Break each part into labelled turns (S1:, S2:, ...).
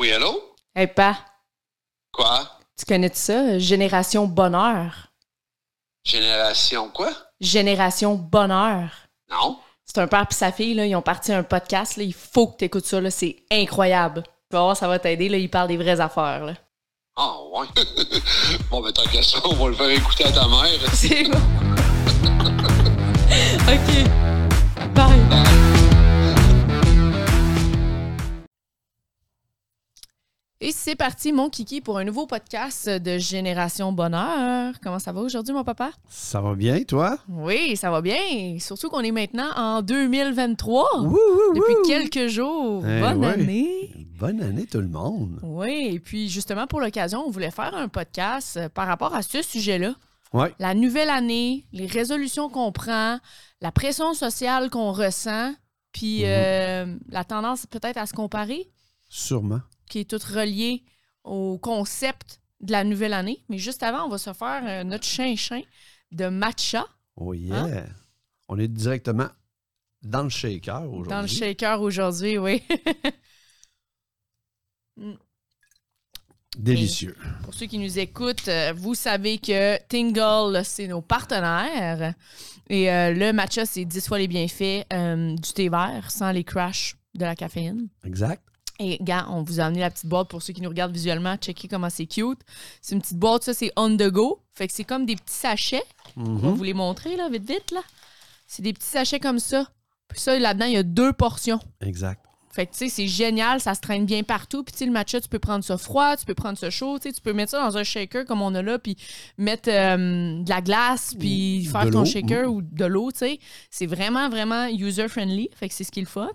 S1: Oui, allô?
S2: Hey, pa,
S1: Quoi?
S2: tu connais ça? Génération Bonheur?
S1: Génération quoi?
S2: Génération Bonheur.
S1: Non?
S2: C'est un père et sa fille, là, ils ont parti un podcast. Là, il faut que tu écoutes ça. là, C'est incroyable. Tu vas voir, ça va t'aider. Ils parlent des vraies affaires. Là.
S1: Ah, ouais. bon, ben, tant qu'à ça, on va le faire écouter à ta mère.
S2: C'est bon. OK. Bye. Et c'est parti, mon kiki, pour un nouveau podcast de Génération Bonheur. Comment ça va aujourd'hui, mon papa?
S3: Ça va bien, toi?
S2: Oui, ça va bien. Surtout qu'on est maintenant en 2023.
S3: Wouh, wouh,
S2: Depuis quelques jours.
S3: Eh
S2: Bonne
S3: ouais.
S2: année.
S3: Bonne année, tout le monde.
S2: Oui, et puis justement, pour l'occasion, on voulait faire un podcast euh, par rapport à ce sujet-là.
S3: Ouais.
S2: La nouvelle année, les résolutions qu'on prend, la pression sociale qu'on ressent, puis
S3: Mhm.
S2: euh, la tendance peut-être à se comparer,
S3: Sûrement.
S2: Qui est toute reliée au concept de la nouvelle année. Mais juste avant, on va se faire euh, notre chin-chin de matcha
S3: Oh yeah.
S2: Hein?
S3: On est directement dans le shaker aujourd'hui.
S2: dans le shaker aujourd'hui, oui.
S3: Délicieux.
S2: Pour ceux qui nous écoutent, euh, vous savez que Tingle, c'est nos partenaires. Et euh, le matcha, c'est 10 fois les bienfaits euh, du thé vert sans les crashs de la caféine.
S3: Exact.
S2: Et gars, on vous a amené la petite boîte pour ceux qui nous regardent visuellement. Checkez comment c'est cute. C'est une petite boîte, ça, c'est on the go. Fait que c'est comme des petits sachets. On va vous les montrer, là, vite, vite, là. C'est des petits sachets comme ça. Puis ça, là-dedans, il y a deux portions.
S3: Exact.
S2: Fait que, tu sais, c'est génial, ça se traîne bien partout. Puis, tu sais, le matcha, tu peux prendre ça froid, tu peux prendre ça chaud, tu sais, tu peux mettre ça dans un shaker comme on a là, puis mettre euh, de la glace, puis faire ton shaker ou de l'eau, tu sais. C'est vraiment, vraiment user-friendly. Fait que c'est ce qui est le fun.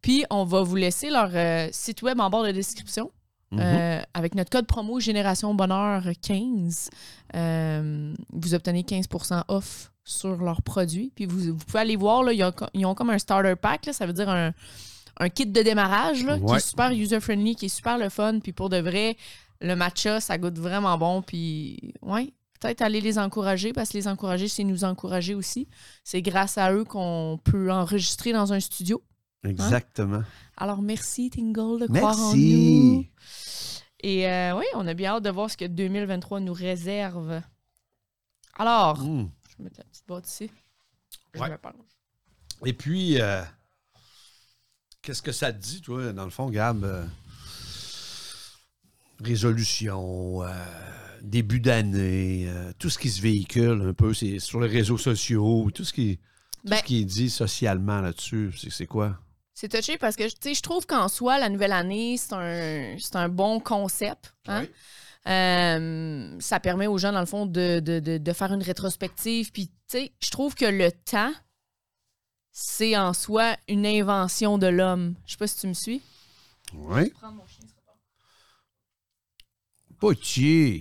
S2: Puis, on va vous laisser leur euh, site web en barre de description.
S3: Mhm.
S2: Euh, avec notre code promo Génération Bonheur 15, euh, vous obtenez 15% off sur leurs produits. Puis vous, vous pouvez aller voir, là, ils, ont, ils ont comme un starter pack, là, ça veut dire un, un kit de démarrage là, qui est super user-friendly, qui est super le fun. Puis pour de vrai, le matcha, ça goûte vraiment bon. Puis ouais, peut-être aller les encourager, parce que les encourager, c'est nous encourager aussi. C'est grâce à eux qu'on peut enregistrer dans un studio.
S3: Exactement.
S2: Alors merci Tingle de croire en nous.
S3: Merci.
S2: Et euh, oui, on a bien hâte de voir ce que 2023 nous réserve. Alors,
S3: Mm.
S2: je vais mettre la petite boîte ici. Je
S3: Ouais.
S2: me penche.
S3: Et puis, euh, qu'est-ce que ça te dit, toi, dans le fond, Gab? Euh, résolution, euh, début d'année, euh, tout ce qui se véhicule un peu, c'est sur les réseaux sociaux, tout ce qui, tout
S2: Ben-
S3: ce qui est dit socialement là-dessus, c'est, c'est quoi?
S2: C'est touché parce que tu sais, je trouve qu'en soi, la nouvelle année, c'est un, c'est un bon concept. hein?
S3: Oui.
S2: Euh, ça permet aux gens, dans le fond, de, de- de- de faire une rétrospective. Puis, tu sais, je trouve que le temps, c'est en soi une invention de l'homme. Je sais pas si tu me suis.
S3: Oui.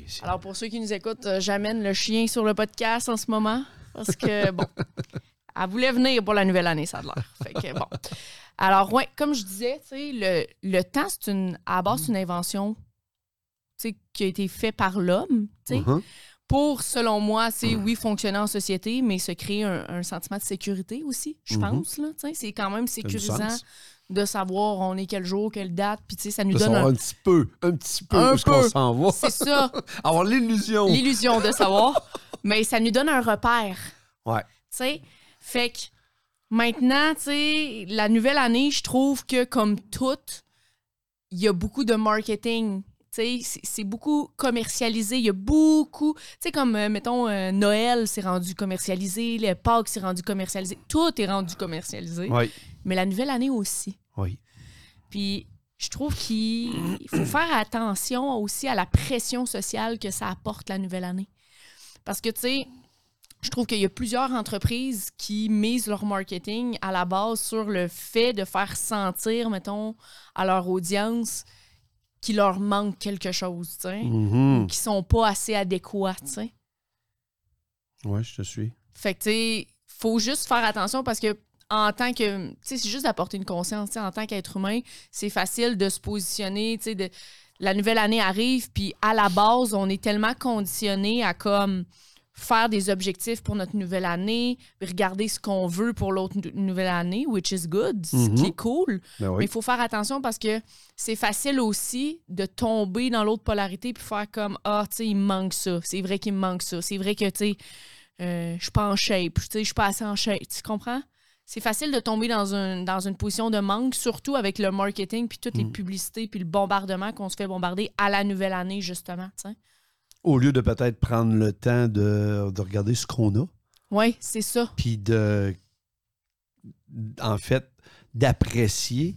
S3: C'est-
S2: Alors, pour ceux qui nous écoutent, euh, j'amène le chien sur le podcast en ce moment parce que, bon, elle voulait venir pour la nouvelle année, ça a l'air. Fait que, bon. Alors, ouais, comme je disais, le, le temps, c'est une, à la base, c'est une invention qui a été faite par l'homme,
S3: Mhm.
S2: Pour, selon moi, c'est oui, fonctionner en société, mais se créer un, un sentiment de sécurité aussi, je
S3: Mhm.
S2: pense. sais. C'est quand même sécurisant de savoir on est quel jour, quelle date, puis tu sais, ça nous
S3: De
S2: donne un...
S3: un petit peu, un petit peu
S2: Un peu.
S3: s'en va.
S2: C'est ça.
S3: Avoir l'illusion.
S2: l'illusion de savoir, mais ça nous donne un repère.
S3: Ouais.
S2: Tu sais, fait que maintenant, tu sais, la nouvelle année, je trouve que comme toute, il y a beaucoup de marketing. C'est- beaucoup commercialisé. Il y a beaucoup. Tu sais, comme, euh, mettons, euh, Noël, c'est rendu commercialisé. Le Pâques, c'est rendu commercialisé. Tout est rendu commercialisé.
S3: Oui,
S2: Mais la nouvelle année aussi.
S3: oui.
S2: Puis je trouve qu'il faut faire attention aussi à la pression sociale que ça apporte la nouvelle année. Parce que, tu sais, je trouve qu'il y a plusieurs entreprises qui misent leur marketing à la base sur le fait de faire sentir, mettons, à leur audience qu'il leur manque quelque chose, tu sais,
S3: Mhm.
S2: qui sont pas assez adéquats, tu sais.
S3: Ouais, je te suis.
S2: Fait que, tu sais, faut juste faire attention parce que, en tant que. Tu sais, c'est juste d'apporter une conscience. tu sais, En tant qu'être humain, c'est facile de se positionner. Tu sais, de, la nouvelle année arrive, puis à la base, on est tellement conditionné à comme faire des objectifs pour notre nouvelle année, regarder ce qu'on veut pour l'autre nou- nouvelle année, which is good, ce qui
S3: Mhm.
S2: est cool.
S3: Ben
S2: Mais il faut faire attention parce que c'est facile aussi de tomber dans l'autre polarité puis faire comme Ah, tu sais, il me manque ça. C'est vrai qu'il me manque ça. C'est vrai que, tu sais, euh, je suis pas en shape. Tu sais, je suis pas assez en shape. Tu comprends? C'est facile de tomber dans, un, dans une position de manque, surtout avec le marketing puis toutes les
S3: Mm.
S2: publicités puis le bombardement qu'on se fait bombarder à la nouvelle année, justement. tu sais.
S3: Au lieu de peut-être prendre le temps de, de regarder ce qu'on a,
S2: Oui, c'est ça.
S3: puis de, en fait, d'apprécier,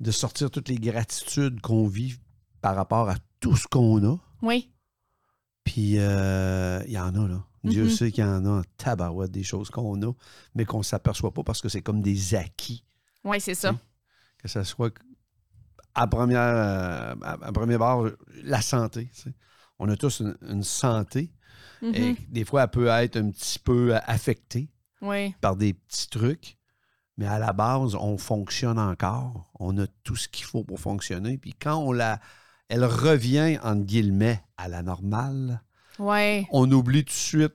S3: de sortir toutes les gratitudes qu'on vit par rapport à tout ce qu'on a.
S2: Oui,
S3: Puis euh, il y en a, là. Dieu
S2: Mhm.
S3: sait qu'il y en a en tabarouette des choses qu'on a, mais qu'on ne s'aperçoit pas parce que c'est comme des acquis.
S2: oui, c'est ça.
S3: Que ce soit à première, euh, à, à premier bord, la santé. tu sais. On a tous une, une santé et
S2: Mhm.
S3: des fois, elle peut être un petit peu euh, affectée
S2: Oui,
S3: par des petits trucs, mais à la base, on fonctionne encore. On a tout ce qu'il faut pour fonctionner. Puis quand on la, elle revient, entre guillemets, à la normale, on oublie tout de suite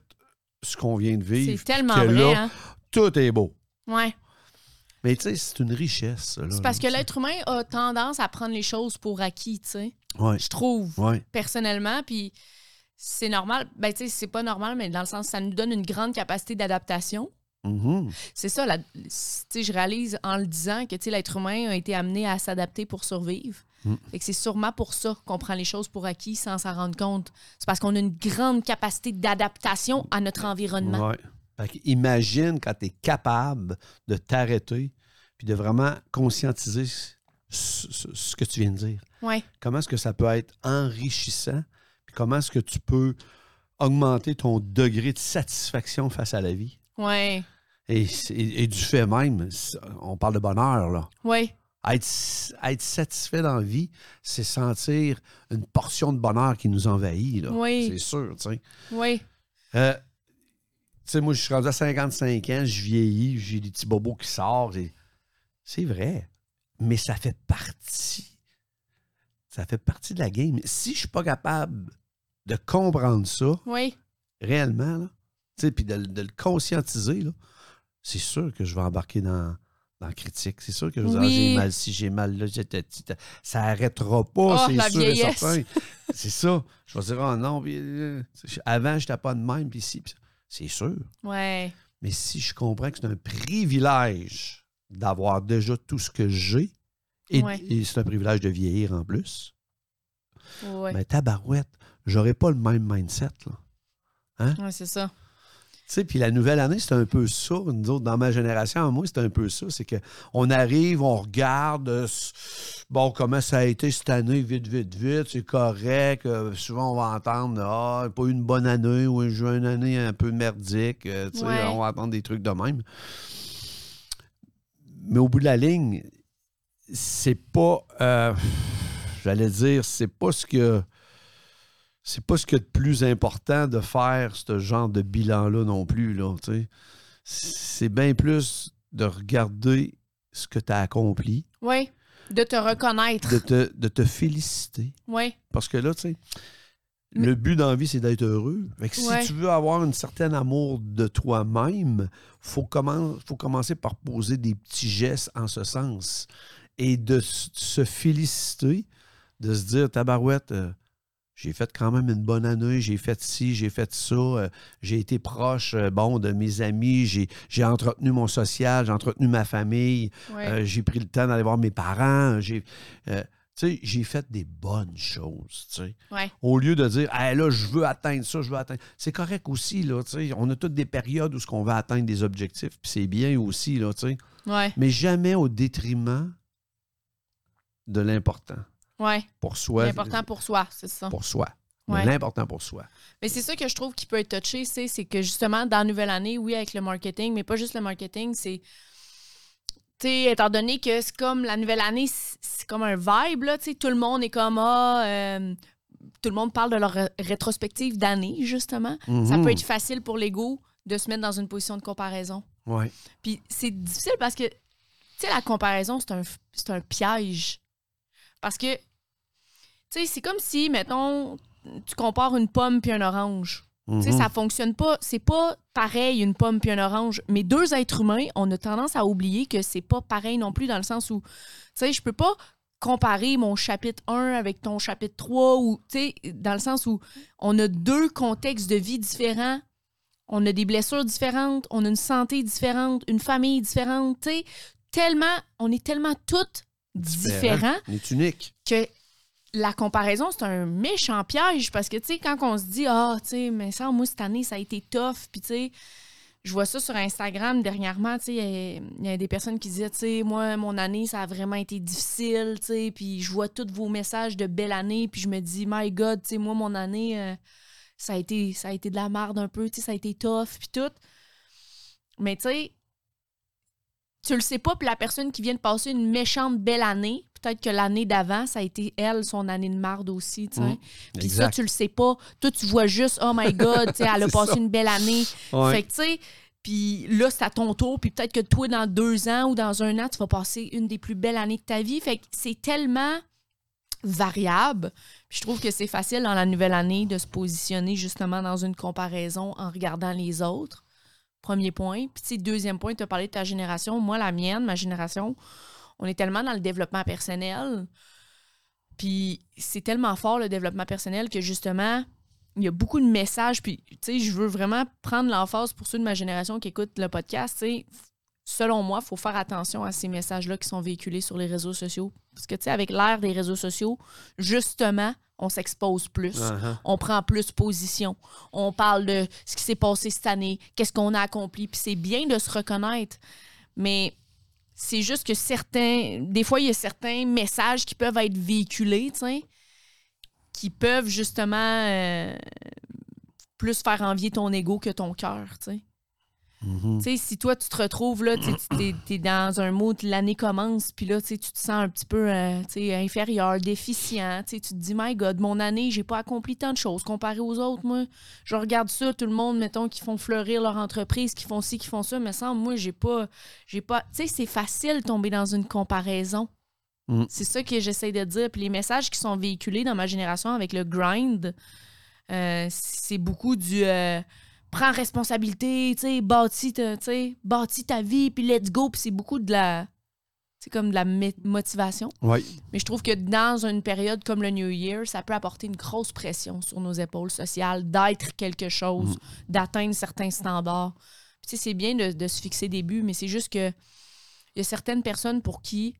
S3: ce qu'on vient de vivre.
S2: C'est tellement
S3: que
S2: vrai.
S3: là,
S2: Hein?
S3: Tout est beau.
S2: Ouais.
S3: Mais tu sais, c'est une richesse.
S2: C'est parce que l'être humain a tendance à prendre les choses pour acquis, tu sais.
S3: Ouais,
S2: Je trouve,
S3: ouais.
S2: personnellement. Puis c'est normal. Ben, tu sais, c'est pas normal, mais dans le sens, ça nous donne une grande capacité d'adaptation.
S3: Mhm.
S2: C'est ça, la- tu sais, je réalise en le disant que tu sais, l'être humain a été amené à s'adapter pour survivre.
S3: Mm.
S2: Fait que c'est sûrement pour ça qu'on prend les choses pour acquis sans s'en rendre compte. C'est parce qu'on a une grande capacité d'adaptation à notre environnement.
S3: Ouais. Fait imagine quand tu es capable de t'arrêter puis de vraiment conscientiser ce, ce- ce que tu viens de dire.
S2: Ouais.
S3: Comment est-ce que ça peut être enrichissant? Puis comment est-ce que tu peux augmenter ton degré de satisfaction face à la vie? Et, du fait même, on parle de bonheur, là.
S2: Ouais.
S3: Être, être satisfait dans la vie, c'est sentir une portion de bonheur qui nous envahit. Là.
S2: Oui.
S3: C'est sûr, tu sais.
S2: Ouais.
S3: Euh, tu sais, moi, je suis rendu à 55 ans, je vieillis, j'ai des petits bobos qui sortent. et- C'est vrai, mais ça fait partie. Ça fait partie de la game. Si je suis pas capable de comprendre ça réellement, puis de, de le conscientiser, c'est sûr que je vais embarquer dans, dans la critique. C'est sûr que je vais dire, Ah, j'ai mal ci, j'ai mal là, ça n'arrêtera pas,
S2: Oh,
S3: c'est
S2: la
S3: sûr et certain. c'est ça. Je vais dire, oh non, euh, avant, je n'étais pas de même, puis si, c'est sûr.
S2: Ouais.
S3: Mais si je comprends que c'est un privilège d'avoir déjà tout ce que j'ai, et,
S2: Ouais.
S3: et c'est un privilège de vieillir en plus,
S2: Ouais.
S3: mais tabarouette, j'aurais pas le même mindset. Là.
S2: Ouais, c'est ça.
S3: Tu sais, puis la nouvelle année, c'est un peu ça. Nous autres, dans ma génération, moi, c'est un peu ça. C'est qu'on arrive, on regarde, euh, bon, comment ça a été cette année, vite, vite, vite, c'est correct. Euh, souvent, on va entendre, ah, pas eu une bonne année ou j'ai eu une année un peu merdique. Euh, tu sais,
S2: Ouais.
S3: on va entendre des trucs de même. Mais au bout de la ligne, c'est pas, euh, j'allais dire, c'est pas ce que c'est pas ce qu'il y a de plus important de faire ce genre de bilan-là non plus. Là, c'est bien plus de regarder ce que tu as accompli,
S2: Ouais. De te reconnaître.
S3: de te, de te féliciter.
S2: Ouais.
S3: Parce que là, tu sais,
S2: Mais-
S3: le but dans la vie, c'est d'être heureux. Fait que
S2: Ouais.
S3: Si tu veux avoir un certain amour de toi-même, il faut, commen- faut commencer par poser des petits gestes en ce sens. Et de se féliciter, de se dire, tabarouette, euh, j'ai fait quand même une bonne année, j'ai fait ci, j'ai fait ça, euh, j'ai été proche, euh, bon, de mes amis, j'ai entretenu mon social, j'ai entretenu ma famille,
S2: Ouais.
S3: euh, j'ai pris le temps d'aller voir mes parents. J'ai, j'ai fait des bonnes choses.
S2: ouais.
S3: Au lieu de dire, ah là, je veux atteindre ça, je veux atteindre. C'est correct aussi, là. On a toutes des périodes où ce qu'on va atteindre des objectifs, puis c'est bien aussi, là.
S2: Ouais.
S3: Mais jamais au détriment de l'important
S2: Ouais.
S3: pour soi.
S2: L'important pour soi, c'est ça.
S3: Pour soi.
S2: Ouais.
S3: L'important pour soi.
S2: Mais c'est ça que je trouve qui peut être touché, c'est que justement, dans la nouvelle année, oui, avec le marketing, mais pas juste le marketing, c'est. Tu sais, étant donné que c'est comme la nouvelle année, c'est comme un vibe, là, tu sais, tout le monde est comme, ah, euh, tout le monde parle de leur ré- rétrospective d'année, justement. Ça
S3: Mhm.
S2: peut être facile pour l'ego de se mettre dans une position de comparaison.
S3: Ouais.
S2: Puis c'est difficile parce que, tu sais, la comparaison, c'est un, c'est un piège. Parce que, tu sais, c'est comme si, mettons, tu compares une pomme puis un orange. Tu sais,
S3: Mhm.
S2: ça fonctionne pas. C'est pas pareil une pomme puis un orange. Mais deux êtres humains, on a tendance à oublier que c'est pas pareil non plus dans le sens où, tu sais, je peux pas comparer mon chapitre 1 avec ton chapitre 3 ou, tu sais, dans le sens où on a deux contextes de vie différents. On a des blessures différentes, on a une santé différente, une famille différente, tu sais, tellement, on est tellement toutes différents
S3: On est unique.
S2: que la comparaison, c'est un méchant piège parce que, tu sais, quand on se dit, ah, tu sais, mais ça, moi, cette année, ça a été tough, puis, tu sais, je vois ça sur Instagram dernièrement, tu sais, il y a- il y, a des personnes qui disaient, tu sais, moi, mon année, ça a vraiment été difficile, tu sais, puis je vois tous vos messages de belle année, puis je me dis, my God, tu sais, moi, mon année, euh, ça, a été, ça a été de la merde un peu, tu sais, ça a été tough, puis tout. Mais, tu sais, tu le sais pas, puis la personne qui vient de passer une méchante belle année, peut-être que l'année d'avant, ça a été elle, son année de marde aussi, tu sais.
S3: Mm.
S2: Puis ça, tu le sais pas. Toi, tu vois juste, oh my God, tu sais, elle a passé
S3: ça.
S2: une belle année.
S3: Ouais.
S2: Fait que, tu sais, puis là, c'est à ton tour. Puis peut-être que toi, dans deux ans ou dans un an, tu vas passer une des plus belles années de ta vie. Fait que c'est tellement variable. Puis je trouve que c'est facile dans la nouvelle année de se positionner justement dans une comparaison en regardant les autres. Premier point. Puis, tu deuxième point, tu as parlé de ta génération. Moi, la mienne, ma génération, on est tellement dans le développement personnel. Puis, c'est tellement fort le développement personnel que justement, il y a beaucoup de messages. Puis, tu sais, je veux vraiment prendre l'emphase pour ceux de ma génération qui écoutent le podcast. Tu selon moi, il faut faire attention à ces messages-là qui sont véhiculés sur les réseaux sociaux. Parce que, tu sais, avec l'ère des réseaux sociaux, justement, on s'expose plus
S3: Uh-huh.
S2: on prend plus position. On parle de ce qui s'est passé cette année, qu'est-ce qu'on a accompli. Puis c'est bien de se reconnaître, mais c'est juste que certains. Des fois, il y a certains messages qui peuvent être véhiculés, tu sais, qui peuvent justement euh, plus faire envier ton ego que ton cœur, tu sais. Tu sais, si toi, tu te retrouves là, tu t'es dans un mood, l'année commence, puis là, tu te sens un petit peu euh, inférieur, déficient. Tu te dis, my God, mon année, j'ai pas accompli tant de choses comparé aux autres. Moi, je regarde ça, tout le monde, mettons, qui font fleurir leur entreprise, qui font ci, qui font ça, mais sans moi, j'ai pas. j'ai pas Tu sais, c'est facile de tomber dans une comparaison.
S3: Mm.
S2: C'est ça que j'essaie de dire. Puis les messages qui sont véhiculés dans ma génération avec le grind, euh, c'est beaucoup du euh, prends responsabilité, tu sais, bâtis, bâtis ta vie, puis let's go. Puis c'est beaucoup de la. C'est comme de la motivation. Mais je trouve que dans une période comme le New Year, ça peut apporter une grosse pression sur nos épaules sociales d'être quelque chose, d'atteindre certains standards. Puis, tu sais, c'est bien de, de se fixer des buts, mais c'est juste que il y a certaines personnes pour qui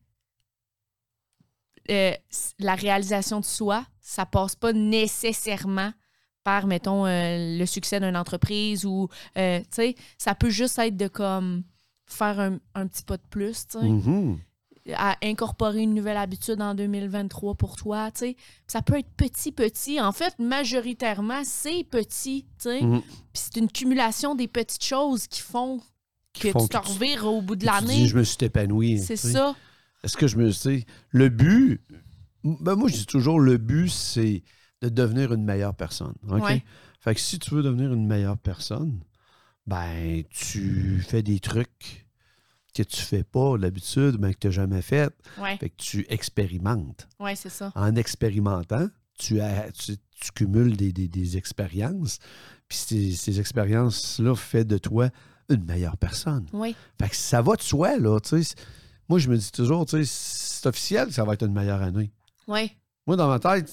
S2: euh, la réalisation de soi, ça passe pas nécessairement par, mettons, euh, le succès d'une entreprise ou, euh, tu sais, ça peut juste être de comme faire un, un petit pas de plus, tu sais
S3: Mhm.
S2: à incorporer une nouvelle habitude en 2023 pour toi, tu sais. Ça peut être petit, petit. En fait, majoritairement, c'est petit, tu sais.
S3: Mhm.
S2: Puis c'est une cumulation des petites choses qui font que
S3: font
S2: tu te revires au bout de
S3: Tu dis,
S2: l'année.
S3: je me suis épanoui.
S2: C'est ça.
S3: Est-ce que je me sais le but ben moi je dis toujours le but c'est de devenir une meilleure personne. OK?
S2: Ouais.
S3: Fait que si tu veux devenir une meilleure personne, ben tu fais des trucs que tu fais pas d'habitude, ben que tu n'as jamais fait.
S2: Ouais,
S3: Fait que tu expérimentes.
S2: ouais, c'est ça.
S3: En expérimentant, tu, as- tu, tu cumules des, des- des expériences. Puis ces, ces expériences-là font de toi une meilleure personne.
S2: Oui,
S3: Fait que ça va de soi, là. tu sais. Moi, je me dis toujours, tu sais, c'est officiel que ça va être une meilleure année.
S2: oui.
S3: Moi, dans ma tête,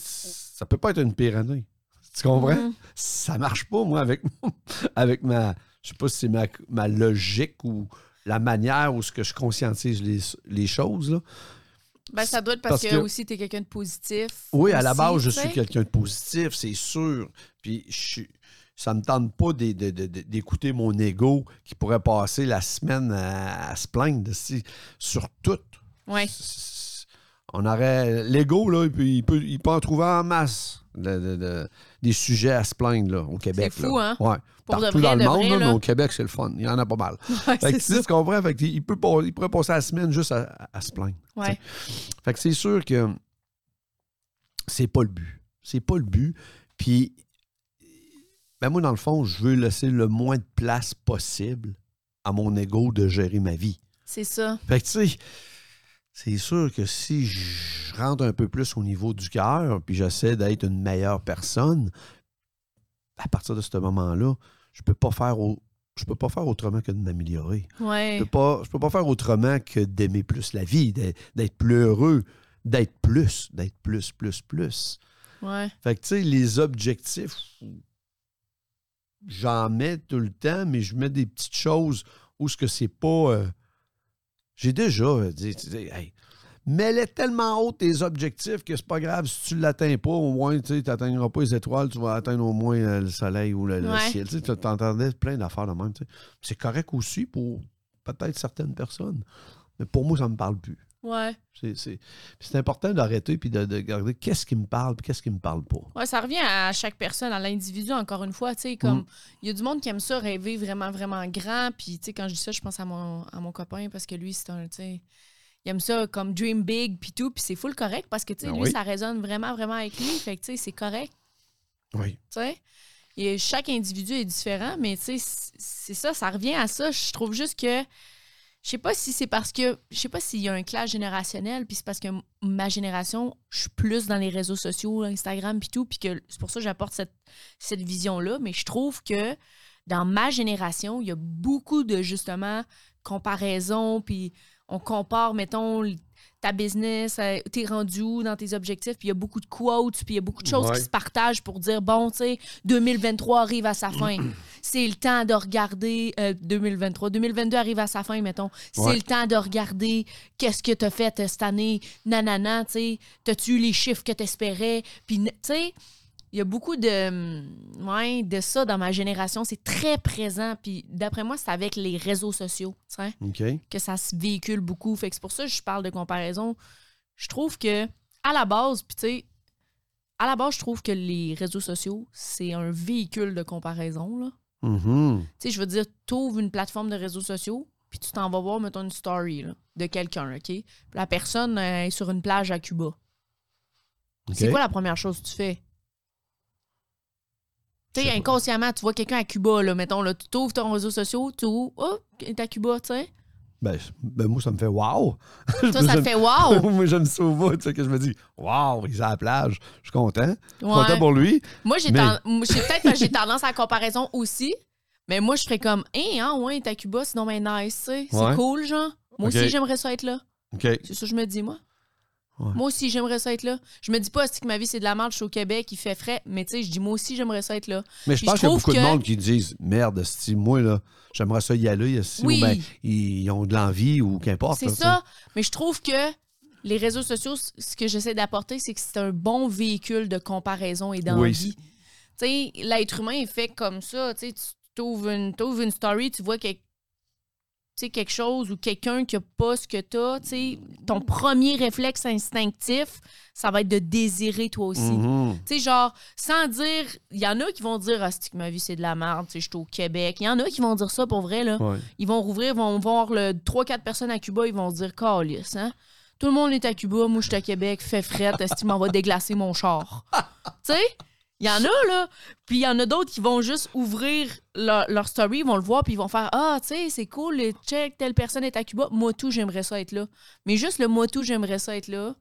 S3: ça peut pas être une pire année. Tu comprends?
S2: Mhm.
S3: Ça marche pas, moi, avec, avec ma. Je sais pas si c'est ma, ma logique ou la manière où ce que je conscientise les, les choses. Là.
S2: Ben, ça doit être parce,
S3: Parce
S2: que,
S3: que-
S2: aussi, tu es quelqu'un de positif.
S3: Oui, à la base, je suis quelqu'un de positif, c'est sûr. Puis je suis- ça me tente pas d'écouter mon ego qui pourrait passer la semaine à, à se plaindre si- sur tout.
S2: Ouais.
S3: On aurait. L'ego, là, il peut, il, peut, il peut en trouver en masse de- de- de- des sujets à se plaindre là, au Québec.
S2: fou,
S3: là.
S2: hein?
S3: Ouais.
S2: Pour de
S3: Partout
S2: vrai,
S3: dans le
S2: de
S3: monde,
S2: vrai,
S3: là, mais au Québec, c'est le fun. Il y en a pas mal.
S2: Ouais,
S3: Fait que,
S2: c'est
S3: tu sais, comprends? Fait que, il, peut, il pourrait passer la semaine juste à, à- à se plaindre.
S2: Ouais.
S3: Fait que c'est sûr que c'est pas le but. C'est pas le but. Puis, ben moi, dans le fond, je veux laisser le moins de place possible à mon ego de gérer ma vie.
S2: C'est ça.
S3: Fait que, tu sais, c'est sûr que si je rentre un peu plus au niveau du cœur, puis j'essaie d'être une meilleure personne, à partir de ce moment-là, je peux pas faire au- je peux pas faire autrement que de m'améliorer.
S2: Ouais.
S3: Je peux pas, je peux pas faire autrement que d'aimer plus la vie, d'être d'être plus heureux, d'être plus, d'être plus, plus, plus.
S2: Ouais.
S3: Fait que, tu sais, les objectifs, j'en mets tout le temps, mais je mets des petites choses où ce que c'est pas. euh, J'ai déjà euh, dit, tu sais, hey, mets-les tellement haut tes objectifs que c'est pas grave si tu l'atteins pas, au moins, tu n'atteindras pas les étoiles, tu vas atteindre au moins euh, le soleil ou le, le ciel. Tu sais, t'entendais plein d'affaires de même. C'est correct aussi pour peut-être certaines personnes. Mais pour moi, ça me parle plus.
S2: Ouais.
S3: C'est- C'est puis c'est important d'arrêter puis de, de regarder qu'est-ce qui me parle puis qu'est-ce qui me parle pas.
S2: Ouais, ça revient à chaque personne, à l'individu, encore une fois. Tu comme,
S3: Mm.
S2: il y a du monde qui aime ça, rêver vraiment, vraiment grand. Puis, tu sais, quand je dis ça, je pense à mon, à mon copain parce que lui, c'est un, tu il aime ça comme dream big, puis tout. Puis c'est full correct parce que, tu sais,
S3: Ben
S2: lui,
S3: oui.
S2: ça résonne vraiment, vraiment avec lui. Fait que, tu sais, c'est correct,
S3: Oui.
S2: tu sais. Et chaque individu est différent, mais, tu sais, c'est ça, ça revient à ça. Je trouve juste que. Je sais pas si c'est parce que. Je sais pas s'il y a un clash générationnel, puis c'est parce que ma génération, je suis plus dans les réseaux sociaux, Instagram, puis tout, puis que c'est pour ça que j'apporte cette, cette vision-là. Mais je trouve que dans ma génération, il y a beaucoup de, justement, comparaisons, puis on compare, mettons, ta business, euh, t'es rendu où dans tes objectifs, puis il y a beaucoup de quotes, puis il y a beaucoup de choses
S3: Ouais.
S2: qui se partagent pour dire, bon, tu sais, 2023 arrive à sa fin. C'est le temps de regarder euh, 2023. 2022 arrive à sa fin, mettons. C'est
S3: Ouais.
S2: le temps de regarder qu'est-ce que t'as fait euh, cette année. Nanana, tu sais. T'as-tu eu les chiffres que t'espérais? Puis, tu sais, il y a beaucoup de, ouais, de ça dans ma génération. C'est très présent. Puis, d'après moi, c'est avec les réseaux sociaux, que ça se véhicule beaucoup. Fait que c'est pour ça que je parle de comparaison. Je trouve que, à la base, puis tu sais, à la base, je trouve que les réseaux sociaux, c'est un véhicule de comparaison, là.
S3: Mhm.
S2: Tu sais, je veux dire, tu ouvres une plateforme de réseaux sociaux, puis tu t'en vas voir, mettons, une story là, de quelqu'un, OK? Puis la personne euh, est sur une plage à Cuba. C'est quoi la première chose que tu fais? Tu sais, inconsciemment, tu vois quelqu'un à Cuba, là, mettons, là, tu t'ouvres ton réseau social, tu ouvres, oh, il est à Cuba, tu sais.
S3: Ben, ben, moi, ça me fait wow.
S2: Toi, ça te fait wow!
S3: moi, j'aime ça au bout, tu sais, que je me dis, wow, il est à la plage. Je suis content. Je suis
S2: Ouais.
S3: content pour lui.
S2: Moi, j'ai
S3: Mais-
S2: ten- peut-être que j'ai tendance à la comparaison aussi, mais moi, je ferais comme, hein, ah ouais, t'es à Cuba, sinon, ben nice, tu sais. C'est
S3: Ouais.
S2: cool, genre. Moi aussi, j'aimerais ça être là. C'est ça que je me dis, moi.
S3: Ouais.
S2: Moi aussi, j'aimerais ça être là. Je me dis pas que ma vie, c'est de la merde, je suis au Québec, il fait frais, mais tu sais, je dis, moi aussi, j'aimerais ça être là.
S3: Mais je
S2: Puis
S3: pense qu'il y a beaucoup de
S2: que-
S3: monde qui disent, merde, si moi, là, j'aimerais ça y aller,
S2: Oui.
S3: ou ben, ils ont de l'envie ou qu'importe.
S2: C'est ça, mais je trouve que les réseaux sociaux, ce que j'essaie d'apporter, c'est que c'est un bon véhicule de comparaison et d'envie.
S3: Oui,
S2: tu sais, l'être humain est fait comme ça. Tu sais, tu t'ouvres une, t'ouvres une story, tu vois que- quelque chose ou quelqu'un qui n'a pas ce que tu as. Ton premier réflexe instinctif, ça va être de désirer toi aussi. Tu sais, genre, sans dire. Il y en a qui vont dire, ah, que ma vie, c'est de la merde, tu sais, je suis au Québec. Il y en a qui vont dire ça pour vrai, là.
S3: Ouais.
S2: Ils vont rouvrir, vont voir le 3-4 personnes à Cuba, ils vont se dire, calice, hein? Tout le monde est à Cuba, moi, je suis à Québec, fait fret, est-ce qu'il m'en va déglacer mon char? tu sais? Il y en a, là. Puis il y en a d'autres qui vont juste ouvrir leur, leur story, ils vont le voir, puis ils vont faire Ah, tu sais, c'est cool, check, telle personne est à Cuba. Moi, tout, j'aimerais ça être là. Mais juste le moi, tout, j'aimerais ça être là.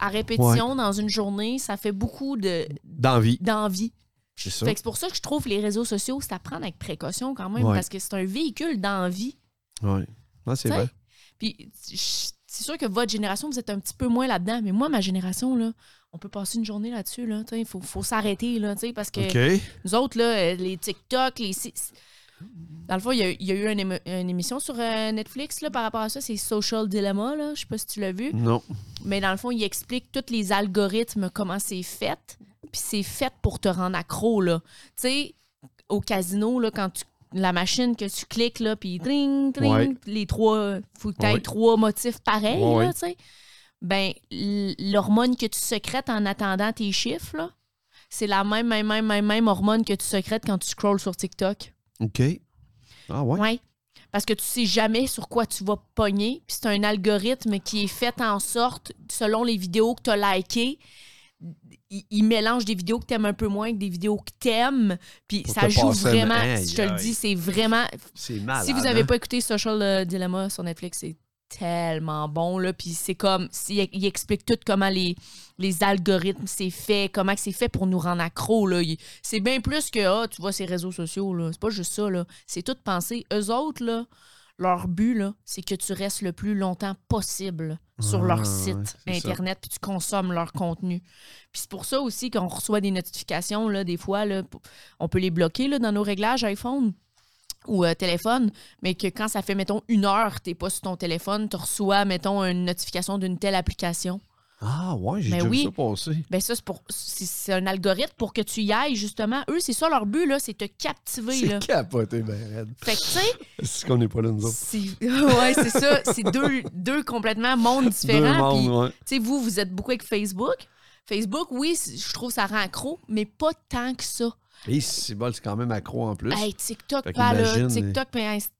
S2: À répétition, dans une journée, ça fait beaucoup de-
S3: D'envie.
S2: d'envie.
S3: C'est ça.
S2: Fait que c'est pour ça que je trouve les réseaux sociaux, c'est à prendre avec précaution quand même,
S3: Ouais.
S2: parce que c'est un véhicule d'envie.
S3: Ouais. Non, c'est vrai.
S2: Puis c'est sûr que votre génération, vous êtes un petit peu moins là-dedans, mais moi, ma génération, là, on peut passer une journée là-dessus. Là, il faut, faut s'arrêter, là, parce que
S3: OK.
S2: nous autres, là, euh, les TikTok, les. Dans le fond, il y a, il y a eu une, émo- une émission sur euh, Netflix là, par rapport à ça, c'est Social Dilemma, là. Je sais pas si tu l'as vu.
S3: Non.
S2: Mais dans le fond, il explique tous les algorithmes, comment c'est fait. Puis c'est fait pour te rendre accro. Tu sais, au casino, là, quand tu. La machine que tu cliques, là, puis tring, tring,
S3: Ouais.
S2: les trois. Faut que tu aies
S3: Ouais.
S2: trois motifs pareils,
S3: Ouais,
S2: là, tu sais. Ben, l'hormone que tu secrètes en attendant tes chiffres, c'est la même, même, même, même, même hormone que tu secrètes quand tu scrolls sur TikTok.
S3: OK. Ah ouais?
S2: Ouais. Parce que tu sais jamais sur quoi tu vas pogner. Puis c'est un algorithme qui est fait en sorte, selon les vidéos que tu as likées, il, il mélange des vidéos que t'aimes un peu moins avec des vidéos que t'aimes. Puis
S3: Pour
S2: ça joue
S3: un-
S2: vraiment. Je te le dis, c'est vraiment.
S3: C'est
S2: si vous n'avez
S3: hein?
S2: pas écouté Social euh, Dilemma sur Netflix, c'est tellement bon, là. Puis c'est comme, il, il explique tout comment les, les algorithmes, c'est fait, comment c'est fait pour nous rendre accro, C'est bien plus que, ah, tu vois, ces réseaux sociaux, là. C'est pas juste ça, là. C'est tout pensé. Eux autres, là, leur but, là, c'est que tu restes le plus longtemps possible sur
S3: Ah,
S2: leur
S3: ouais,
S2: site. Internet, puis tu consommes leur contenu. Puis c'est pour ça aussi qu'on reçoit des notifications, là, des fois, là, on peut les bloquer là, dans nos réglages iPhone ou euh, téléphone, mais que quand ça fait, mettons, une heure tu pas sur ton téléphone, tu reçois, mettons, une notification d'une telle application.
S3: Ah, ouais, j'ai
S2: Mais
S3: déjà
S2: oui.
S3: vu ça passer.
S2: Ben ça, c'est pour c'est c'est un algorithme pour que tu y ailles, justement. Eux, c'est ça leur but, là, c'est te captiver, là.
S3: C'est capoté, ben raide.
S2: Fait que, tu sais,
S3: C'est qu'on n'est pas là, nous autres.
S2: c'est ouais, c'est ça. C'est deux, deux complètement mondes différents.
S3: mondes, ouais.
S2: tu sais, vous, vous êtes beaucoup avec Facebook. Facebook, oui, je trouve ça rend accro, mais pas tant que ça.
S3: Et c'est bon, c'est quand même accro en plus.
S2: Hey, TikTok, pas là. TikTok, mais Inst-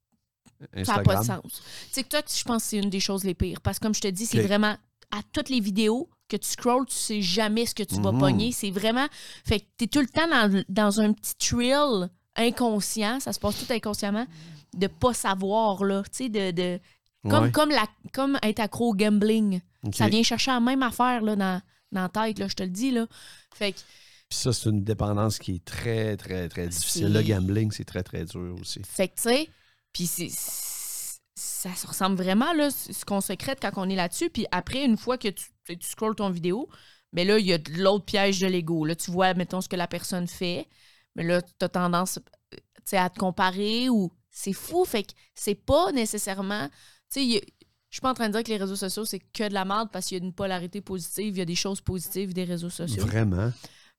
S2: ça n'a pas de sens. TikTok, je pense que c'est une des choses les pires. Parce que comme je te dis, c'est vraiment à toutes les vidéos que tu scrolls, tu sais jamais ce que tu vas
S3: Mhm.
S2: pogner. C'est vraiment. Fait que t'es tout le temps dans, dans un petit thrill inconscient, ça se passe tout inconsciemment, de pas savoir, là. Tu sais, de. de- comme,
S3: Ouais,
S2: comme, la, comme être accro au gambling. Ça vient chercher la même affaire, là, dans, dans la tête, là, je te le dis, là. Fait que.
S3: Puis ça, c'est une dépendance qui est très, très, très difficile. Le gambling, c'est très, très dur aussi.
S2: Fait que, tu sais, puis c'est- ça se ressemble vraiment, là, ce qu'on secrète quand on est là-dessus. Puis après, une fois que tu, tu scrolles ton vidéo, mais là, il y a de l'autre piège de l'ego. Là, tu vois, mettons, ce que la personne fait, mais là, tu as tendance, tu sais, à te comparer ou... C'est fou, fait que c'est pas nécessairement... Tu sais, je suis pas en train de dire que les réseaux sociaux, c'est que de la merde parce qu'il y a une polarité positive, il y a des choses positives des réseaux sociaux.
S3: Vraiment?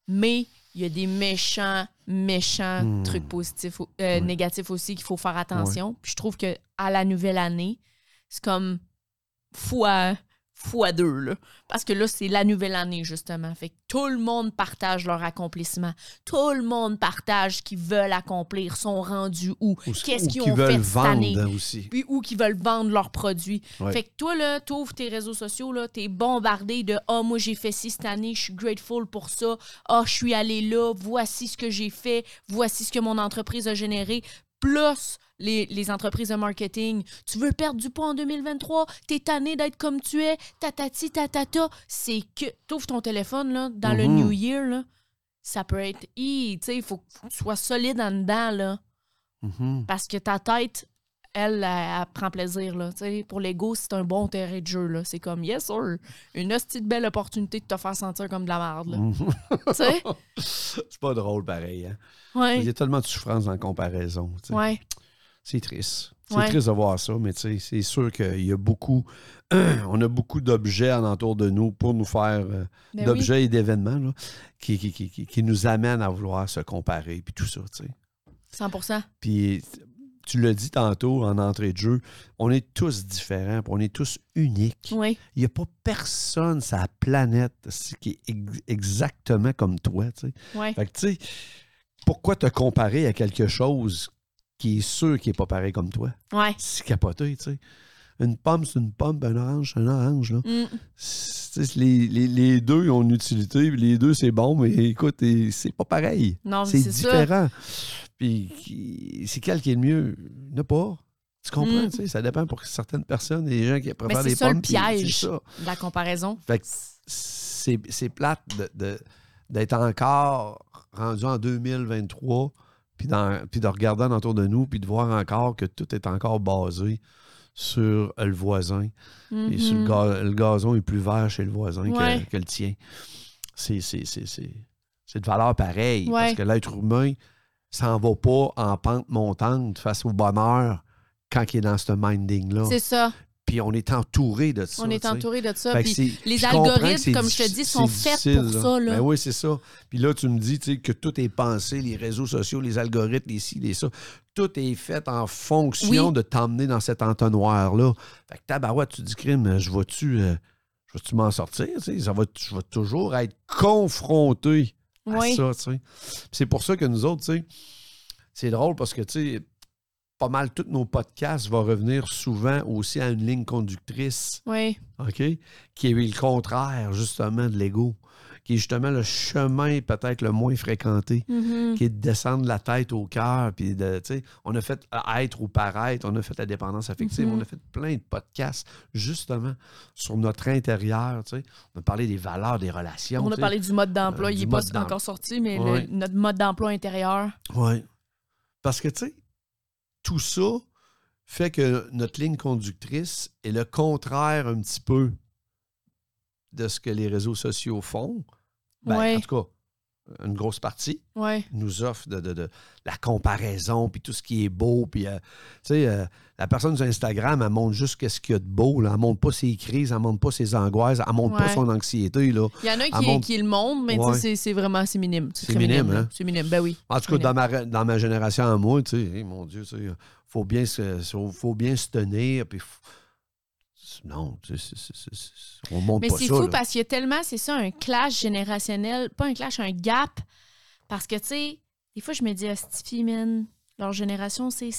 S2: Mais il y a des méchants, méchants
S3: Hmm.
S2: trucs positifs, euh, négatifs aussi qu'il faut faire attention. Puis je trouve que à la nouvelle année, c'est comme fois, fois deux. Là. Parce que là, c'est la nouvelle année, justement. Fait que tout le monde partage leur accomplissement. Tout le monde partage ce qu'ils veulent accomplir, sont rendus où,
S3: Ou,
S2: qu'est-ce
S3: ou
S2: qu'ils
S3: qui
S2: ont fait
S3: veulent
S2: cette
S3: vendre
S2: année
S3: aussi.
S2: puis où qui veulent vendre leurs produits.
S3: Ouais.
S2: Fait que toi, là, t'ouvres tes réseaux sociaux, là, t'es bombardé de « Ah, moi, j'ai fait ci cette année, je suis grateful pour ça. Ah, je suis allé là, voici ce que j'ai fait, voici ce que mon entreprise a généré. » Plus les, les entreprises de marketing. Tu veux perdre du poids en 2023? T'es tanné d'être comme tu es? Tatati, tatata. C'est que... T'ouvres ton téléphone, là, dans le
S3: Mhm.
S2: New Year, là, ça peut être... Hi, Tu sais, il faut que tu sois solide en dedans, là.
S3: Mhm.
S2: Parce que ta tête, elle, elle, elle prend plaisir. Là. Pour l'ego, c'est un bon terrain de jeu. là. C'est comme, yes, sir, une hostie de belle opportunité de te faire sentir comme de la merde.
S3: Mhm.
S2: Sais?
S3: c'est pas drôle pareil. Hein? Il y a tellement de souffrance en comparaison.
S2: Ouais.
S3: C'est triste. C'est
S2: Ouais.
S3: triste de voir ça, mais c'est sûr qu'il y a beaucoup, on a beaucoup d'objets alentour de nous pour nous faire, euh,
S2: Ben oui.
S3: d'objets et d'événements qui, qui, qui, qui- qui nous amènent à vouloir se comparer, puis tout ça, tu sais.
S2: 100
S3: Puis tu l'as dit tantôt en entrée de jeu, on est tous différents, on est tous uniques.
S2: Oui.
S3: Il n'y a pas personne sur la planète qui est ex- exactement comme toi, tu sais.
S2: Ouais.
S3: Fait que, tu sais, pourquoi te comparer à quelque chose qui est sûr qui n'est pas pareil comme toi?
S2: Ouais.
S3: C'est capoté, tu sais. Une pomme, c'est une pomme, un orange, c'est un orange, là.
S2: Mm.
S3: C'est- tu sais, Les, les- les deux ont une utilité, les deux, c'est bon, mais écoute, c'est pas pareil.
S2: Non,
S3: C'est
S2: c'est ça.
S3: différent. Puis, c'est quel qui est le mieux? Il n'y en a pas. Tu comprends,
S2: Mm.
S3: tu sais, ça dépend pour certaines personnes, des gens qui préfèrent
S2: c'est
S3: des
S2: ça, le
S3: pommes.
S2: piège.
S3: C'est ça.
S2: De la comparaison.
S3: Fait que c'est c'est plate de- de- d'être encore rendu en 2023, puis, dans- puis de regarder en autour de nous, puis de voir encore que tout est encore basé sur le voisin. Et sur le,
S2: Mhm.
S3: le gazon est plus vert chez le voisin que-
S2: Ouais.
S3: que, le tien. C'est de valeur pareille.
S2: Ouais.
S3: Parce que l'être humain s'en va pas en pente montante face au bonheur quand il est dans ce minding-là.
S2: C'est ça.
S3: Puis on est entouré de ça.
S2: On est entouré de ça. Puis les algorithmes, comme je te dis, sont faits pour ça, là.
S3: Ben oui, c'est ça. Puis là, tu me dis tu sais, que tout est pensé, les réseaux sociaux, les algorithmes, les ci, les ça. Tout est fait en fonction
S2: Oui.
S3: de t'emmener dans cet entonnoir-là. Fait que tabarouette, tu dis, crime, je vais-tu euh, je m'en sortir? tu sais? Ça va, je vais toujours être confronté à ça. tu sais. Puis C'est pour ça que nous autres, tu sais, c'est drôle parce que, tu sais, pas mal tous nos podcasts vont revenir souvent aussi à une ligne conductrice.
S2: Oui.
S3: OK? Qui est le contraire, justement, de l'ego. qui est justement le chemin peut-être le moins fréquenté,
S2: Mhm.
S3: qui est de descendre la tête au cœur. Puis de, tu sais, on a fait être ou paraître, on a fait la dépendance affective,
S2: Mhm.
S3: on a fait plein de podcasts justement sur notre intérieur. tu sais. On a parlé des valeurs des relations.
S2: On a parlé du mode d'emploi.
S3: Euh,
S2: Il n'est pas encore sorti, mais le- notre mode d'emploi intérieur.
S3: Oui. Parce que, tu sais, tout ça fait que notre ligne conductrice est le contraire un petit peu de ce que les réseaux sociaux font. Ben,
S2: Ouais.
S3: En tout cas, une grosse partie
S2: Ouais.
S3: nous offre de, de- de la comparaison, puis tout ce qui est beau. Puis, euh, tu sais, euh, la personne sur Instagram, elle montre juste ce qu'il y a de beau. Là. Elle montre pas ses crises, elle montre pas ses angoisses, elle montre pas son anxiété. Là.
S2: Il y en a qui,
S3: montre-
S2: qui le montrent, mais
S3: Ouais.
S2: c'est- vraiment c'est minime.
S3: C'est minime, hein?
S2: C'est minime, ben oui.
S3: En tout cas, dans ma, dans ma génération à moi, tu sais, hey, mon Dieu, tu sais, faut bien se, faut, faut bien se tenir. Puis faut- non, on montre
S2: Mais
S3: pas
S2: c'est fou
S3: là.
S2: parce qu'il y a tellement, c'est ça, un clash générationnel, pas un clash, un gap. Parce que, tu sais, des fois, je me dis, Stifi, man, leur génération, c'est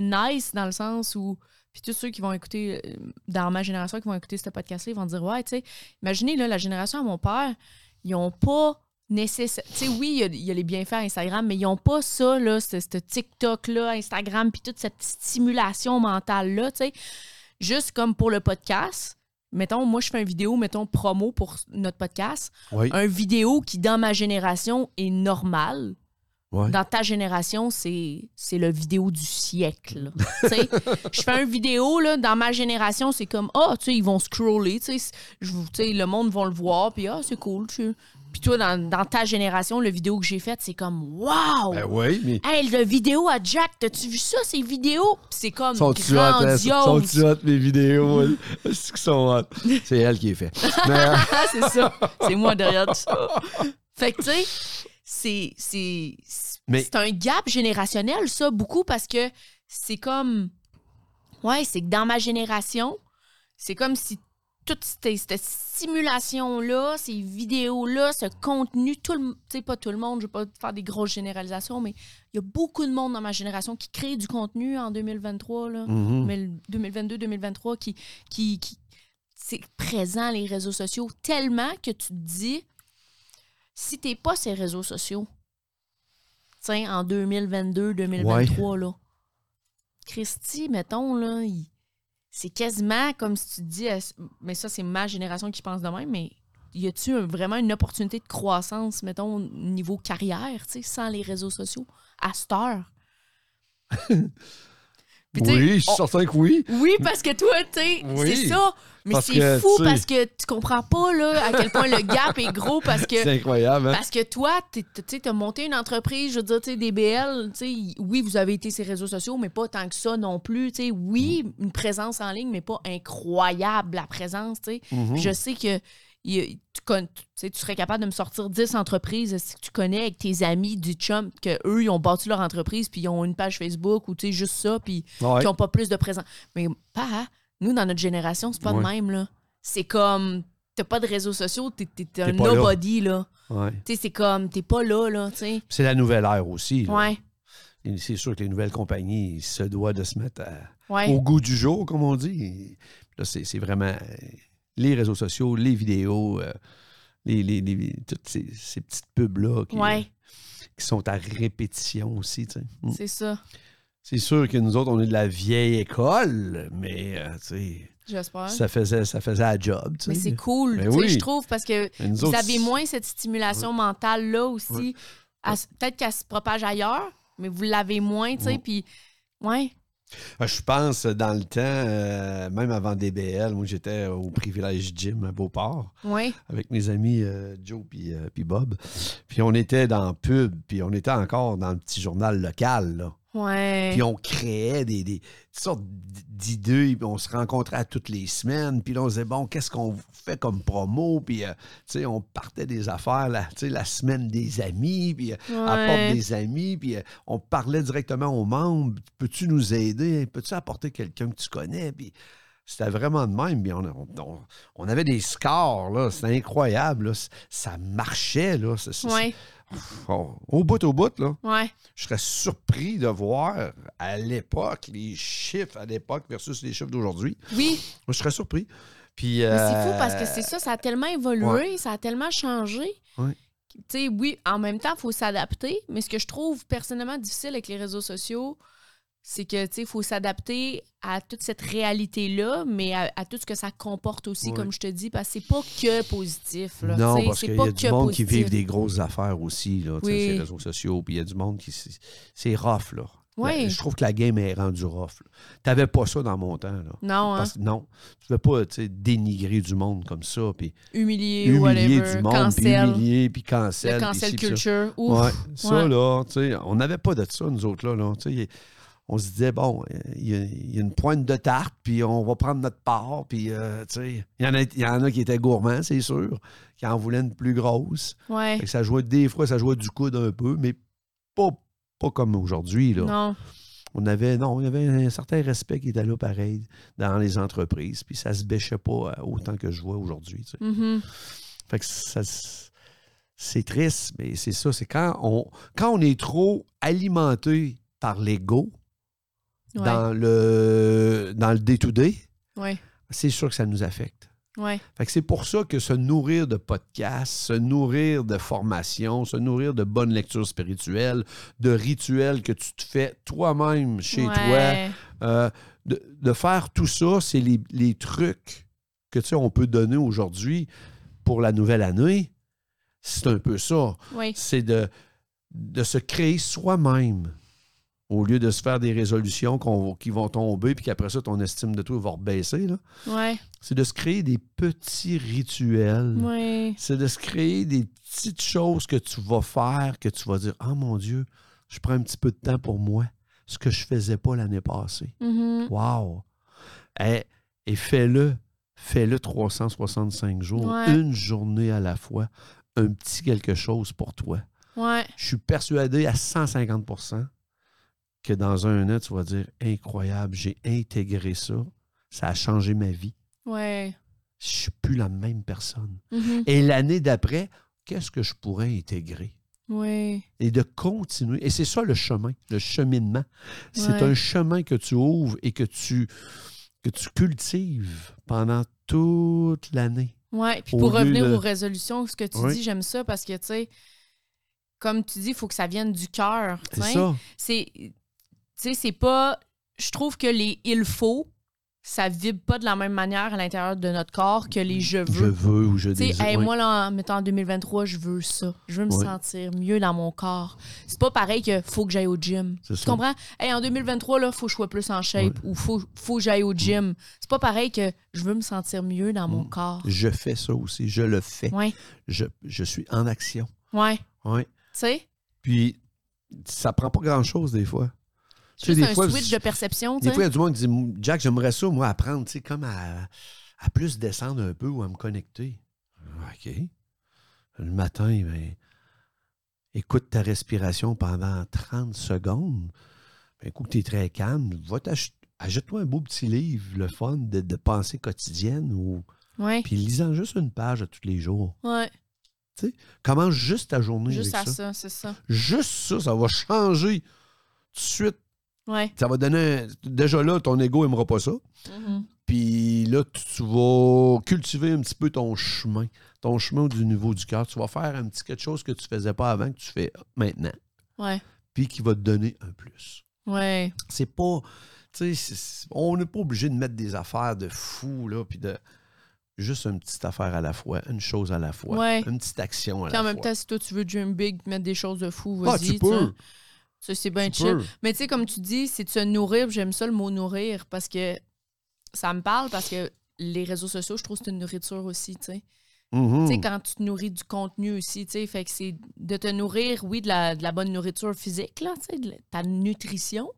S2: nice dans le sens où. Puis tous ceux qui vont écouter, euh, dans ma génération, qui vont écouter ce podcast-là, ils vont dire, ouais, tu sais, imaginez, là, la génération à mon père, ils ont pas nécessaire. Tu sais, oui, il y a- il y, a les bienfaits Instagram, mais ils n'ont pas ça, là, ce, ce TikTok-là, Instagram, puis toute cette stimulation mentale-là, tu sais. Juste comme pour le podcast, mettons, moi, je fais une vidéo, mettons, promo pour notre podcast.
S3: Oui,
S2: Un vidéo qui, dans ma génération, est normal.
S3: ouais.
S2: Dans ta génération, c'est le vidéo du siècle. je fais une vidéo, là, dans ma génération, c'est comme, ah, tu sais, ils vont scroller, tu sais, le monde va le voir, puis ah, c'est cool, tu sais. Puis toi, dans, dans ta génération, le vidéo que j'ai faite, c'est comme, wow!
S3: Ben oui, mais.
S2: Hey, le vidéo à Jack, t'as-tu vu ça, ces vidéos? C'est comme
S3: Sont-tu hein? Sont-tu hot, mes vidéos? Est-ce qu'ils sont? C'est elle qui est fait. Mais, euh,
S2: Ah, c'est ça. C'est moi derrière tout ça. Fait que, tu sais, c'est- c'est
S3: Mais-
S2: c'est un gap générationnel, ça, beaucoup, parce que c'est comme. Ouais, c'est que dans ma génération, c'est comme si toute cette, cette stimulation-là, ces vidéos-là, ce contenu, tout le. Tu sais, pas tout le monde, je vais pas faire des grosses généralisations, mais il y a beaucoup de monde dans ma génération qui crée du contenu en 2023, là.
S3: mhm.
S2: Mais le 2022-2023 qui, qui, qui c'est présent les réseaux sociaux tellement que tu te dis si t'es pas ces réseaux sociaux tiens en 2022-2023 là Christy mettons là il- c'est quasiment comme si tu te dis mais ça c'est ma génération qui pense de même mais y a-tu un- vraiment une opportunité de croissance mettons au niveau carrière tu sais sans les réseaux sociaux à cette heure? Puis,
S3: Oui, je suis
S2: on-
S3: certain que oui.
S2: oui, parce que toi, tu sais,
S3: Oui.
S2: c'est ça. Mais c'est fou parce que tu comprends pas là, à quel point le gap est gros parce que.
S3: C'est incroyable, hein?
S2: Parce que toi, tu as monté une entreprise, je veux dire, tu sais, des BL, tu sais, oui, vous avez été ces réseaux sociaux, mais pas tant que ça non plus. tu sais. Oui,
S3: Mm.
S2: une présence en ligne, mais pas incroyable la présence. tu sais.
S3: Mhm.
S2: Je sais que il tu, serais capable de me sortir 10 entreprises si tu connais avec tes amis du chum que eux ils ont bâti leur entreprise puis ils ont une page Facebook ou tu sais juste ça puis
S3: Ouais.
S2: qui n'ont pas plus de présence. Mais pas, hein? nous, dans notre génération, c'est pas de
S3: Ouais.
S2: même, là. C'est comme, t'as pas de réseaux sociaux, t'es, t'es- t'es un
S3: là.
S2: nobody, là.
S3: Ouais.
S2: Tu sais, c'est comme, t'es pas là, là, tu sais.
S3: C'est la nouvelle ère aussi. là.
S2: Ouais,
S3: Et C'est sûr que les nouvelles compagnies se doivent de se mettre à- au goût du jour, comme on dit. Là, c'est c'est vraiment euh, les réseaux sociaux, les vidéos, euh, les, les- les- toutes ces, ces petites pubs-là qui,
S2: Ouais,
S3: qui sont à répétition aussi. tu sais. Mm.
S2: c'est ça.
S3: C'est sûr que nous autres, on est de la vieille école, mais euh, tu sais,
S2: J'espère.
S3: ça faisait ça faisait la job. tu
S2: Mais c'est cool,
S3: Ben oui.
S2: je trouve, parce que vous
S3: autres,
S2: avez moins cette stimulation mentale-là aussi.
S3: Ouais.
S2: Peut-être qu'elle se propage ailleurs, mais vous l'avez moins, tu sais, puis... Ouais,
S3: Je pense, dans le temps, euh, même avant DBL, moi, j'étais au Privilège Gym à Beauport avec mes amis euh, Joe puis euh, Bob. Puis on était dans pub, puis on était encore dans le petit journal local, là.
S2: Ouais.
S3: Puis on créait des, des sortes d'idées, puis on se rencontrait à toutes les semaines, puis là, on disait, bon, qu'est-ce qu'on fait comme promo? Puis, euh, tu sais, on partait des affaires, la, la semaine des amis, puis euh, apporte des amis, puis euh, on parlait directement aux membres. Peux-tu nous aider? Peux-tu apporter quelqu'un que tu connais? Puis c'était vraiment de même. Puis on, on- on- on avait des scores, là. C'était incroyable, là. Ça marchait, là.
S2: Ouais,
S3: au bout, au bout, là.
S2: ouais.
S3: Je serais surpris de voir à l'époque les chiffres à l'époque versus les chiffres d'aujourd'hui.
S2: Oui,
S3: je serais surpris. Puis,
S2: Mais c'est fou
S3: euh,
S2: parce que c'est ça, ça a tellement évolué, ça a tellement changé.
S3: Ouais.
S2: Tu sais, oui, en même temps, il faut s'adapter, mais ce que je trouve personnellement difficile avec les réseaux sociaux, c'est que, tu sais, il faut s'adapter à toute cette réalité-là, mais à, à tout ce que ça comporte aussi, comme je te dis, parce que c'est pas que positif. Là,
S3: Non, parce qu'il y a du monde
S2: positif.
S3: qui vivent des grosses affaires aussi, là,
S2: Oui.
S3: sur les réseaux sociaux. Puis il y a du monde qui. C'est rough, là.
S2: Oui.
S3: Je trouve que la game est rendue rough. T'avais pas ça dans mon temps, là.
S2: Non, hein,
S3: Parce non, tu ne veux pas dénigrer du monde comme ça, puis
S2: humilier,
S3: humilier
S2: whatever,
S3: du monde, puis
S2: cancel,
S3: humilier, puis cancel.
S2: le
S3: puis
S2: cancel
S3: puis ça.
S2: culture. Ouf.
S3: Ouais, ça,
S2: Ouais.
S3: là, tu sais, on n'avait pas de ça, nous autres, là. là. On se disait, bon, euh, il y, a- il y a une pointe de tarte, puis on va prendre notre part, puis, euh, tu sais, il y, en a- il y en a qui étaient gourmands, c'est sûr, qui en voulaient une plus grosse.
S2: Ouais.
S3: Fait que ça jouait des fois, ça jouait du coude un peu, mais pas, pas comme aujourd'hui, là.
S2: Non.
S3: On avait, non, il y avait un certain respect qui était là, pareil, dans les entreprises, puis ça se bêchait pas euh, autant que je vois aujourd'hui, tu sais.
S2: Mhm.
S3: Fait que ça, c'est triste, mais c'est ça. C'est quand on, quand on est trop alimenté par l'ego
S2: Ouais.
S3: dans le dans le day-to-day,
S2: Ouais.
S3: c'est sûr que ça nous affecte.
S2: Ouais.
S3: Fait que c'est pour ça que se nourrir de podcasts, se nourrir de formations, se nourrir de bonnes lectures spirituelles, de rituels que tu te fais toi-même chez toi, euh, de, de faire tout ça, c'est les, les trucs que tu sais, on peut donner aujourd'hui pour la nouvelle année. C'est un peu ça. C'est de, de se créer soi-même au lieu de se faire des résolutions qui vont tomber puis qu'après ça, ton estime de toi va rebaisser.
S2: Ouais.
S3: C'est de se créer des petits rituels.
S2: Ouais.
S3: C'est de se créer des petites choses que tu vas faire, que tu vas dire Ah mon Dieu, je prends un petit peu de temps pour moi, ce que je faisais pas l'année passée.
S2: Mhm.
S3: Wow! Et, et fais-le. Fais-le 365 jours,
S2: Ouais.
S3: une journée à la fois, un petit quelque chose pour toi. Je suis persuadé à 150 que dans un an, tu vas dire incroyable, j'ai intégré ça, ça a changé ma vie.
S2: Ouais.
S3: Je suis plus la même personne.
S2: Mhm.
S3: Et l'année d'après, qu'est-ce que je pourrais intégrer?
S2: Ouais.
S3: Et de continuer. Et c'est ça le chemin, le cheminement. C'est
S2: Ouais.
S3: un chemin que tu ouvres et que tu, que tu cultives pendant toute l'année.
S2: Ouais. Puis pour revenir
S3: de-
S2: aux résolutions, ce que tu
S3: Oui.
S2: dis, j'aime ça parce que, tu sais, comme tu dis, il faut que ça vienne du cœur.
S3: C'est ça.
S2: C'est. Tu sais, c'est pas. Je trouve que les il faut, ça vibre pas de la même manière à l'intérieur de notre corps que les je
S3: Je
S2: veux.
S3: veux ou je
S2: Tu sais,
S3: désire.
S2: hey,
S3: Ouais.
S2: moi, là, en mettant en 2023, je veux ça. Je veux me sentir mieux dans mon corps. C'est pas pareil que faut que j'aille au gym. Tu
S3: ça.
S2: comprends? Hey, en 2023, là, faut que je sois plus en shape ou faut, faut que j'aille au gym. C'est pas pareil que je veux me sentir mieux dans mon
S3: Mm.
S2: corps.
S3: Je fais ça aussi. Je le fais. Je, je suis en action.
S2: ouais.
S3: Ouais.
S2: Tu sais?
S3: Puis, ça prend pas grand-chose des fois. Sais,
S2: Juste
S3: des
S2: un
S3: fois,
S2: switch de perception,
S3: Des
S2: sais.
S3: fois, il y a du monde qui dit Jack, j'aimerais ça, moi, apprendre, tu sais, comme à, à plus descendre un peu ou à me connecter. OK. Le matin, ben, écoute ta respiration pendant 30 secondes. Ben, écoute, tu es très calme. Va Achète-toi un beau petit livre, le fun de, de pensée quotidienne, ou
S2: Ouais,
S3: puis lisant juste une page à tous les jours.
S2: ouais.
S3: Commence juste ta journée
S2: Juste
S3: avec
S2: à
S3: ça.
S2: ça, c'est ça.
S3: Juste ça, ça va changer tout de suite.
S2: Ouais.
S3: Ça va donner. un- Déjà là, ton ego n'aimera pas ça.
S2: Mhm.
S3: Puis là, tu, vas cultiver un petit peu ton chemin, ton chemin du niveau du cœur. Tu vas faire un petit quelque chose que tu faisais pas avant, que tu fais maintenant,
S2: Ouais.
S3: puis qui va te donner un plus.
S2: Ouais.
S3: C'est pas. Tu sais, on n'est pas obligé de mettre des affaires de fou, là, puis de. Juste une petite affaire à la fois, une chose à la fois,
S2: Ouais.
S3: une petite action à
S2: Puis en
S3: la
S2: même
S3: fois.
S2: temps, si toi, tu veux dream big, mettre des choses de fou,
S3: ah,
S2: vas-y.
S3: tu peux.
S2: Ça, c'est bien chill. Mais tu sais, comme tu dis, c'est de se nourrir. J'aime ça le mot nourrir parce que ça me parle parce que les réseaux sociaux, je trouve que c'est une nourriture aussi, tu sais. Tu sais, quand tu te nourris du contenu aussi, tu sais, fait que c'est de te nourrir, oui, de la, de la bonne nourriture physique, là, tu sais, de ta nutrition,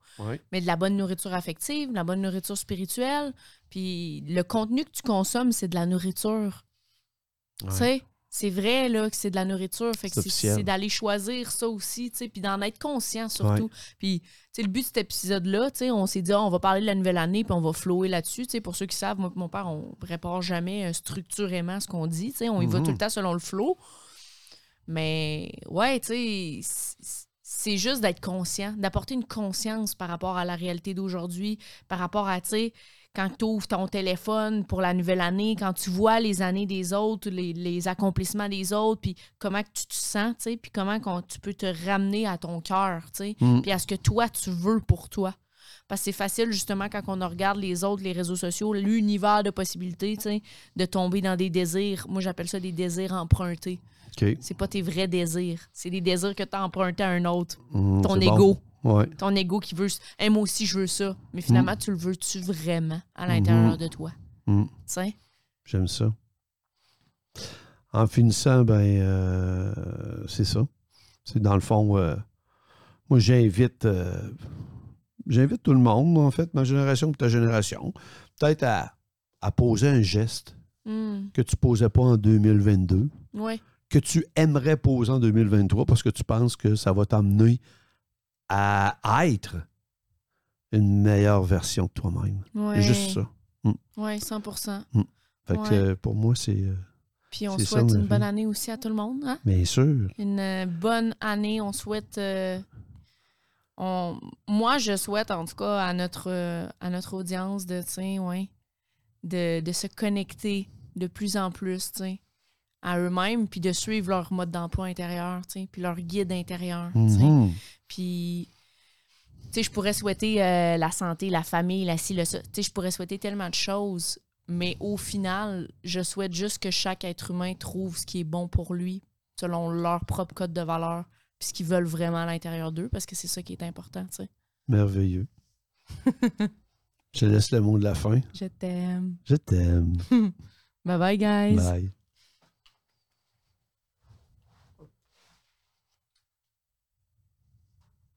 S2: mais de la bonne nourriture affective, de la bonne nourriture spirituelle. Puis le contenu que tu consommes, c'est de la nourriture.
S3: Ouais.
S2: Tu sais, c'est vrai là, que c'est de la nourriture. Fait que
S3: C'est
S2: d'aller choisir ça aussi, puis d'en être conscient surtout. Puis, tu sais, le but de cet épisode-là, on s'est dit, Ah, on va parler de la nouvelle année, puis on va flower là-dessus. Pour ceux qui savent, moi et mon père, on prépare jamais euh, structurément ce qu'on dit. On y va tout le temps selon le flow. Mais, ouais, tu sais, c'est juste d'être conscient, d'apporter une conscience par rapport à la réalité d'aujourd'hui, par rapport à, tu sais, quand tu ouvres ton téléphone pour la nouvelle année, quand tu vois les années des autres, les, les accomplissements des autres, puis comment que tu te sens, tu sais, puis comment tu peux te ramener à ton cœur, tu sais,
S3: Mm.
S2: puis à ce que toi, tu veux pour toi. Parce que c'est facile, justement, quand on regarde les autres, les réseaux sociaux, l'univers de possibilités, tu sais, de tomber dans des désirs. Moi, j'appelle ça des désirs empruntés.
S3: OK.
S2: C'est pas tes vrais désirs. C'est des désirs que tu as empruntés à un autre.
S3: Mm,
S2: Ton
S3: bon. Ouais.
S2: Ton ego qui veut. Hey, moi aussi, je veux ça. Mais finalement, tu le veux-tu vraiment à l'intérieur
S3: Mhm.
S2: de toi?
S3: Mm.
S2: Tu sais?
S3: J'aime ça. En finissant, ben, euh, c'est ça. C'est dans le fond, euh, moi, j'invite, euh, j'invite tout le monde, en fait, ma génération et ta génération, peut-être à, à poser un geste
S2: Hmm.
S3: que tu posais pas en 2022,
S2: Ouais.
S3: que tu aimerais poser en 2023 parce que tu penses que ça va t'amener à être une meilleure version de toi-même.
S2: Ouais.
S3: C'est juste ça.
S2: Ouais, 100%
S3: Fait que
S2: Ouais.
S3: pour moi, c'est euh,
S2: Puis on
S3: ça,
S2: souhaite une bonne année aussi à tout le monde. Hein?
S3: bien sûr.
S2: Une euh, bonne année. On souhaite. euh, on, moi, je souhaite, en tout cas, à notre, à notre audience de, ouais, de, de se connecter de plus en plus, tu sais, à eux-mêmes, puis de suivre leur mode d'emploi intérieur, puis leur guide intérieur.
S3: Mhm.
S2: Puis, tu sais, je pourrais souhaiter euh, la santé, la famille, la ci, le ça. Tu sais, je pourrais souhaiter tellement de choses, mais au final, je souhaite juste que chaque être humain trouve ce qui est bon pour lui, selon leur propre code de valeur, puis ce qu'ils veulent vraiment à l'intérieur d'eux, parce que c'est ça qui est important, tu sais.
S3: Merveilleux. Je te laisse le mot de la fin.
S2: Je t'aime.
S3: Je t'aime.
S2: Bye bye, guys.
S3: Bye.